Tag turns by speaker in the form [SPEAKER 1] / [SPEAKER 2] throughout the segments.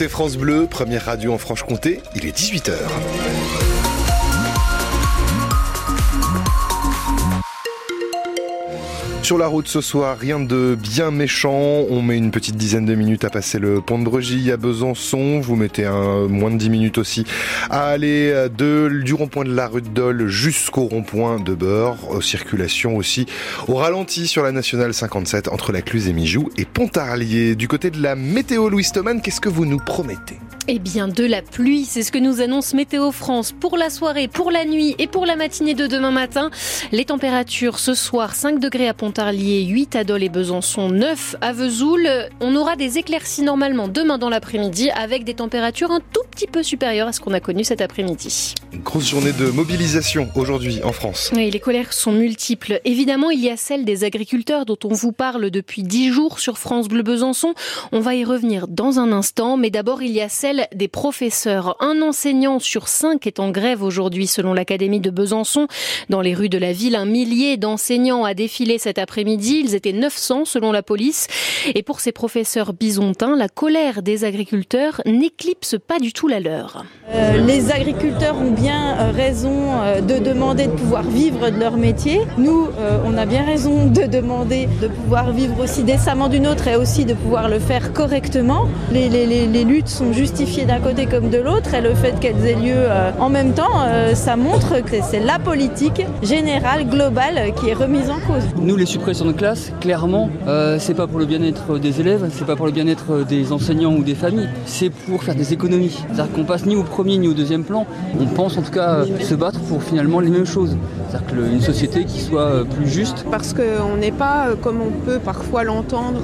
[SPEAKER 1] C'est France Bleu, première radio en Franche-Comté, il est 18h. Sur la route ce soir, rien de bien méchant. On met une petite dizaine de minutes à passer le pont de Bregy à Besançon. Vous mettez un, moins de 10 minutes aussi à aller du rond-point de la rue de Dole jusqu'au rond-point de Beurre. Circulation aussi au ralenti sur la nationale 57 entre la Cluse et Mijou et Pontarlier. Du côté de la météo, Louis Stoman, qu'est-ce que vous nous promettez?
[SPEAKER 2] Eh bien, de la pluie, c'est ce que nous annonce Météo France pour la soirée, pour la nuit et pour la matinée de demain matin. Les températures ce soir, 5 degrés à Pontarlier, 8 à Dole et Besançon, 9 à Vesoul. On aura des éclaircies normalement demain dans l'après-midi avec des températures un tout petit peu supérieures à ce qu'on a connu cet après-midi.
[SPEAKER 1] Une grosse journée de mobilisation aujourd'hui en France.
[SPEAKER 2] Oui, les colères sont multiples. Évidemment, il y a celle des agriculteurs dont on vous parle depuis 10 jours sur France Bleu Besançon. On va y revenir dans un instant, mais d'abord, il y a celle des professeurs. Un enseignant sur cinq est en grève aujourd'hui selon l'Académie de Besançon. Dans les rues de la ville, un millier d'enseignants a défilé cet après-midi. Ils étaient 900 selon la police. Et pour ces professeurs bisontins, la colère des agriculteurs n'éclipse pas du tout la leur.
[SPEAKER 3] Euh, les agriculteurs ont bien euh, raison euh, de demander de pouvoir vivre de leur métier. Nous, on a bien raison de demander de pouvoir vivre aussi décemment d'une autre et aussi de pouvoir le faire correctement. Les, luttes sont justifiées d'un côté comme de l'autre et le fait qu'elles aient lieu euh, en même temps, euh, ça montre que c'est la politique générale, globale qui est remise en cause.
[SPEAKER 4] Nous, les suppressions de classe, clairement, euh, c'est pas pour le bien-être des élèves, c'est pas pour le bien-être des enseignants ou des familles, c'est pour faire des économies. C'est-à-dire qu'on passe ni au premier ni au deuxième plan. On pense en tout cas se battre pour finalement les mêmes choses. C'est-à-dire qu'une société qui soit plus juste.
[SPEAKER 5] Parce qu'on n'est pas, comme on peut parfois l'entendre,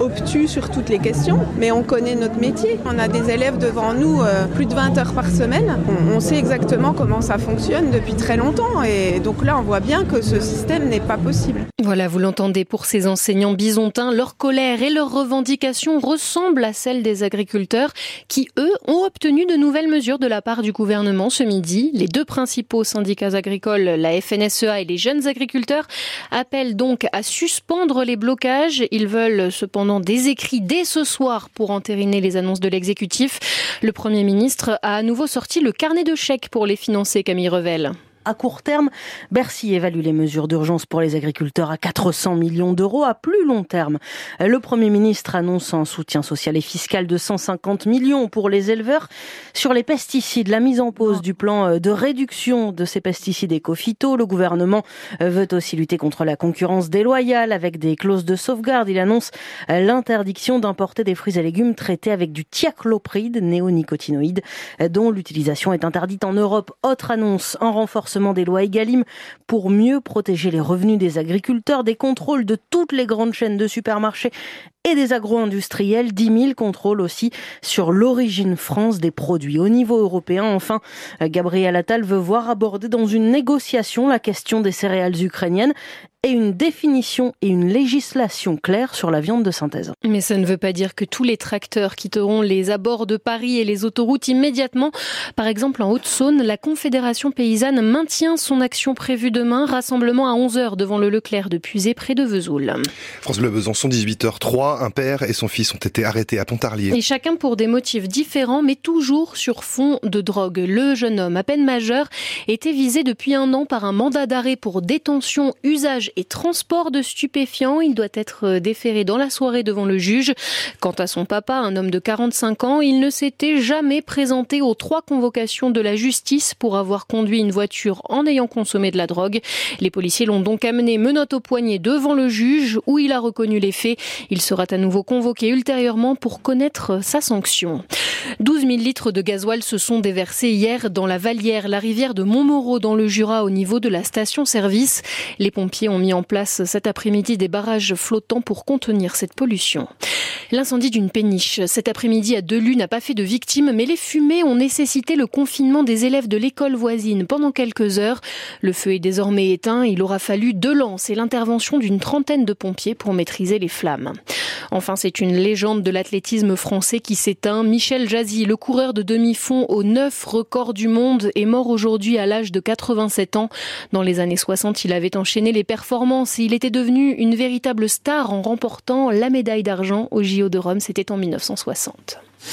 [SPEAKER 5] obtus sur toutes les questions, mais on connaît notre métier. On a des élèves devant nous euh, plus de 20 heures par semaine. On, sait exactement comment ça fonctionne depuis très longtemps et donc là on voit bien que ce système n'est pas possible.
[SPEAKER 2] Voilà, vous l'entendez pour ces enseignants bisontins, leur colère et leurs revendications ressemblent à celles des agriculteurs qui, eux, ont obtenu de nouvelles mesures de la part du gouvernement ce midi. Les deux principaux syndicats agricoles, la FNSEA et les jeunes agriculteurs, appellent donc à suspendre les blocages. Ils veulent cependant des écrits dès ce soir pour entériner les annonces de l'exécutif. Le Premier ministre a à nouveau sorti le carnet de chèques pour les financer, Camille Revel
[SPEAKER 6] à court terme. Bercy évalue les mesures d'urgence pour les agriculteurs à 400 millions d'euros à plus long terme. Le Premier ministre annonce un soutien social et fiscal de 150 millions pour les éleveurs. Sur les pesticides, la mise en pause du plan euh, de réduction de ces pesticides éco-phyto, le gouvernement euh, veut aussi lutter contre la concurrence déloyale avec des clauses de sauvegarde. Il annonce euh, l'interdiction d'importer des fruits et légumes traités avec du thiaclopride, néonicotinoïde, dont l'utilisation est interdite en Europe. Autre annonce, en renforcement des lois EGalim pour mieux protéger les revenus des agriculteurs, des contrôles de toutes les grandes chaînes de supermarchés et des agro-industriels, 10 000 contrôles aussi sur l'origine France des produits. Au niveau européen, enfin, Gabriel Attal veut voir aborder dans une négociation la question des céréales ukrainiennes et une définition et une législation claire sur la viande de synthèse.
[SPEAKER 2] Mais ça ne veut pas dire que tous les tracteurs quitteront les abords de Paris et les autoroutes immédiatement. Par exemple, en Haute-Saône, la Confédération paysanne maintient son action prévue demain, rassemblement à 11h devant le Leclerc de Puisé près de Vesoul.
[SPEAKER 1] France Bleu Besançon, 18h03, un père et son fils ont été arrêtés à Pontarlier.
[SPEAKER 2] Et chacun pour des motifs différents, mais toujours sur fond de drogue. Le jeune homme, à peine majeur, était visé depuis un an par un mandat d'arrêt pour détention, usage et transport de stupéfiants. Il doit être euh, déféré dans la soirée devant le juge. Quant à son papa, un homme de 45 ans, il ne s'était jamais présenté aux trois convocations de la justice pour avoir conduit une voiture en ayant consommé de la drogue. Les policiers l'ont donc amené menotte au poignet devant le juge où il a reconnu les faits. Il sera à nouveau convoqué ultérieurement pour connaître sa sanction. 12 000 litres de gasoil se sont déversés hier dans la Vallière, la rivière de Montmoreau dans le Jura au niveau de la station-service. Les pompiers ont mis en place cet après-midi des barrages flottants pour contenir cette pollution. L'incendie d'une péniche cet après-midi à Delu n'a pas fait de victimes, mais les fumées ont nécessité le confinement des élèves de l'école voisine pendant quelques heures. Le feu est désormais éteint. Il aura fallu deux lances et l'intervention d'une trentaine de pompiers pour maîtriser les flammes. Enfin, c'est une légende de l'athlétisme français qui s'éteint. Michel Jazzy, le coureur de demi-fond aux neuf records du monde, est mort aujourd'hui à l'âge de 87 ans. Dans les années 60, il avait enchaîné les performances et il était devenu une véritable star en remportant la médaille d'argent au JO de Rome. C'était en 1960.